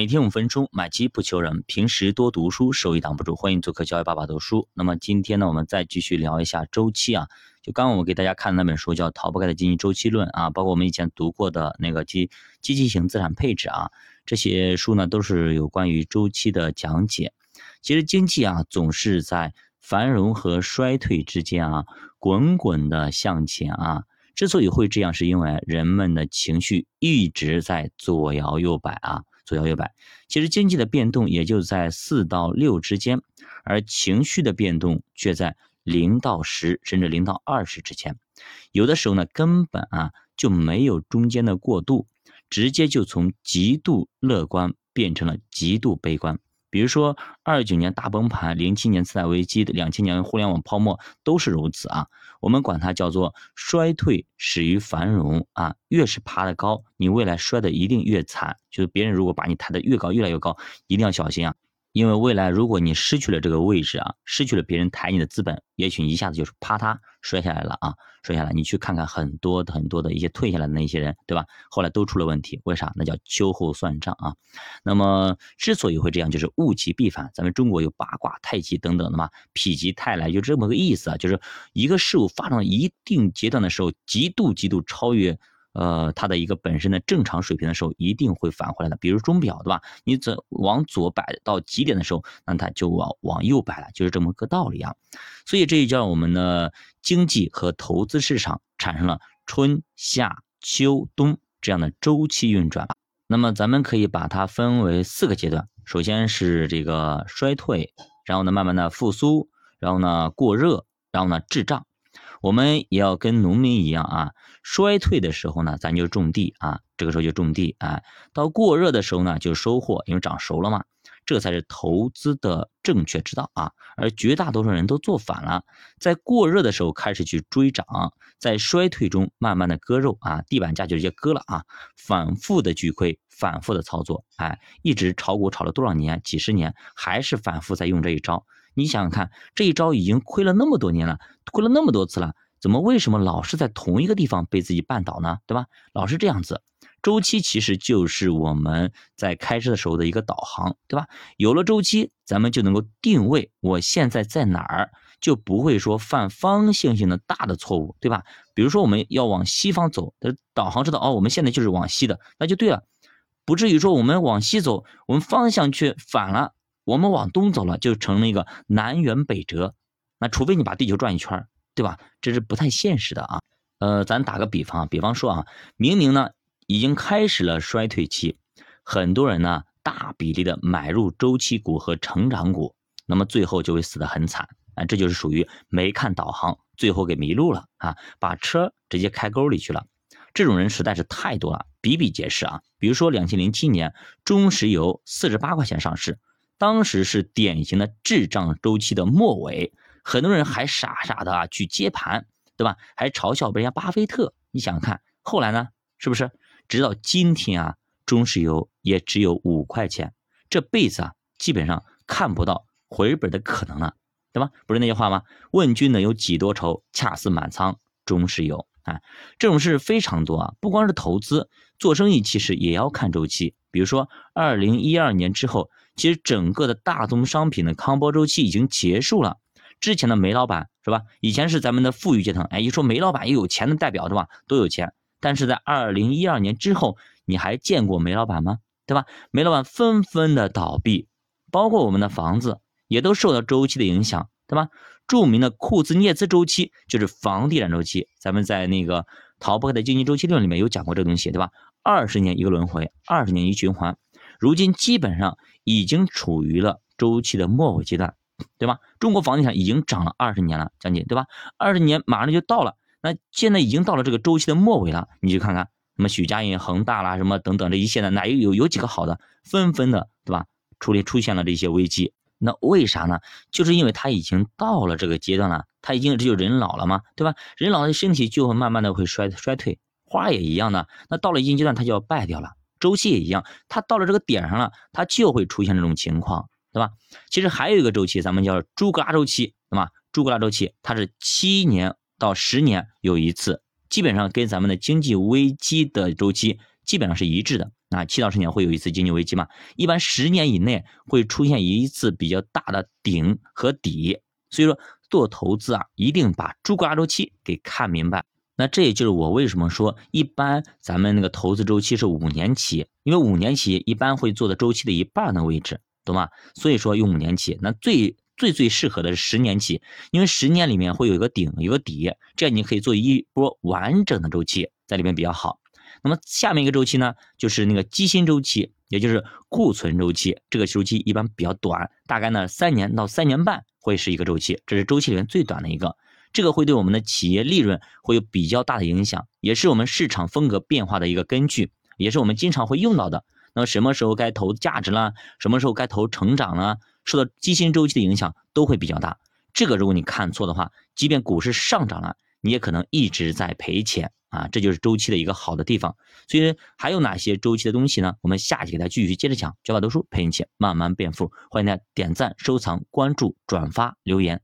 每天五分钟，买基不求人，平时多读书，收益挡不住。欢迎做客教育爸爸读书。那么今天呢，我们再继续聊一下周期啊。就刚刚我给大家看的那本书叫《逃不开的经济周期论》啊，包括我们以前读过的那个积积极型资产配置啊，这些书呢都是有关于周期的讲解。其实经济啊总是在繁荣和衰退之间啊滚滚的向前啊。之所以会这样，是因为人们的情绪一直在左摇右摆啊。左摇右摆，其实经济的变动也就在四到六之间，而情绪的变动却在零到十，甚至零到二十之间。有的时候呢，根本啊就没有中间的过渡，直接就从极度乐观变成了极度悲观。比如说，二九年大崩盘、零七年次贷危机的、两千年互联网泡沫都是如此啊。我们管它叫做衰退始于繁荣啊。越是爬得高，你未来摔的一定越惨。就是别人如果把你抬得越高，越来越高，一定要小心啊。因为未来如果你失去了这个位置啊，失去了别人抬你的资本，也许一下子就是啪嗒摔下来了啊，摔下来。你去看看很多很多的一些退下来的那些人，对吧？后来都出了问题，为啥？那叫秋后算账啊。那么之所以会这样，就是物极必反。咱们中国有八卦、太极等等的嘛，否极泰来，就这么个意思啊。就是一个事物发展到一定阶段的时候，极度极度超越。呃，它的一个本身的正常水平的时候，一定会返回来的。比如钟表，对吧？你走往左摆到极点的时候，那它就往往右摆了，就是这么个道理啊。所以这就叫我们的经济和投资市场产生了春夏秋冬这样的周期运转。那么咱们可以把它分为四个阶段，首先是这个衰退，然后呢慢慢的复苏，然后呢过热，然后呢滞胀。我们也要跟农民一样啊，衰退的时候呢，咱就种地啊，这个时候就种地啊。到过热的时候呢，就收获，因为长熟了嘛。这才是投资的正确之道啊。而绝大多数人都做反了，在过热的时候开始去追涨，在衰退中慢慢的割肉啊，地板价就直接割了啊，反复的巨亏，反复的操作，哎，一直炒股炒了多少年，几十年，还是反复在用这一招。你想想看，这一招已经亏了那么多年了，亏了那么多次了，怎么为什么老是在同一个地方被自己绊倒呢？对吧？老是这样子，周期其实就是我们在开车的时候的一个导航，对吧？有了周期，咱们就能够定位我现在在哪儿，就不会说犯方向性的大的错误，对吧？比如说我们要往西方走，的导航知道哦，我们现在就是往西的，那就对了，不至于说我们往西走，我们方向却反了。我们往东走了，就成了一个南辕北辙。那除非你把地球转一圈，对吧？这是不太现实的啊。呃，咱打个比方，比方说啊，明明呢已经开始了衰退期，很多人呢大比例的买入周期股和成长股，那么最后就会死得很惨啊。这就是属于没看导航，最后给迷路了啊，把车直接开沟里去了。这种人实在是太多了，比比皆是啊。比如说，两千零七年中石油四十八块钱上市。当时是典型的滞胀周期的末尾，很多人还傻傻的啊去接盘，对吧？还嘲笑人家巴菲特。你想想看，后来呢？是不是？直到今天啊，中石油也只有五块钱，这辈子啊，基本上看不到回本的可能了，对吧？不是那句话吗？问君能有几多愁，恰似满仓中石油啊！这种事非常多啊，不光是投资，做生意其实也要看周期。比如说，二零一二年之后。其实整个的大宗商品的康波周期已经结束了。之前的煤老板是吧？以前是咱们的富裕阶层，哎，一说煤老板又有钱的代表，对吧？都有钱。但是在二零一二年之后，你还见过煤老板吗？对吧？煤老板纷纷的倒闭，包括我们的房子也都受到周期的影响，对吧？著名的库兹涅茨周期就是房地产周期，咱们在那个逃不开的经济周期论里面有讲过这东西，对吧？二十年一个轮回，二十年一循环。如今基本上已经处于了周期的末尾阶段，对吧？中国房地产已经涨了二十年了，将近，对吧？二十年马上就到了，那现在已经到了这个周期的末尾了，你去看看，什么许家印、恒大啦，什么等等这一些的，哪有有有几个好的？纷纷的，对吧？出现出现了这些危机，那为啥呢？就是因为它已经到了这个阶段了，它已经这就人老了嘛，对吧？人老了，身体就会慢慢的会衰衰退，花也一样的，那到了一定阶段，它就要败掉了。周期也一样，它到了这个点上了，它就会出现这种情况，对吧？其实还有一个周期，咱们叫朱格拉周期，对吧？朱格拉周期它是七年到十年有一次，基本上跟咱们的经济危机的周期基本上是一致的。啊，七到十年会有一次经济危机嘛，一般十年以内会出现一次比较大的顶和底，所以说做投资啊，一定把朱格拉周期给看明白。那这也就是我为什么说，一般咱们那个投资周期是五年期，因为五年期一般会做的周期的一半的位置，懂吗？所以说用五年期，那最最最适合的是十年期，因为十年里面会有一个顶，有个底，这样你可以做一波完整的周期在里面比较好。那么下面一个周期呢，就是那个基薪周期，也就是库存周期，这个周期一般比较短，大概呢三年到三年半会是一个周期，这是周期里面最短的一个。这个会对我们的企业利润会有比较大的影响，也是我们市场风格变化的一个根据，也是我们经常会用到的。那么什么时候该投价值了，什么时候该投成长了，受到基金周期的影响都会比较大。这个如果你看错的话，即便股市上涨了，你也可能一直在赔钱啊！这就是周期的一个好的地方。所以还有哪些周期的东西呢？我们下期给大家继续接着讲。教法读书陪你一起慢慢变富，欢迎大家点赞、收藏、关注、转发、留言。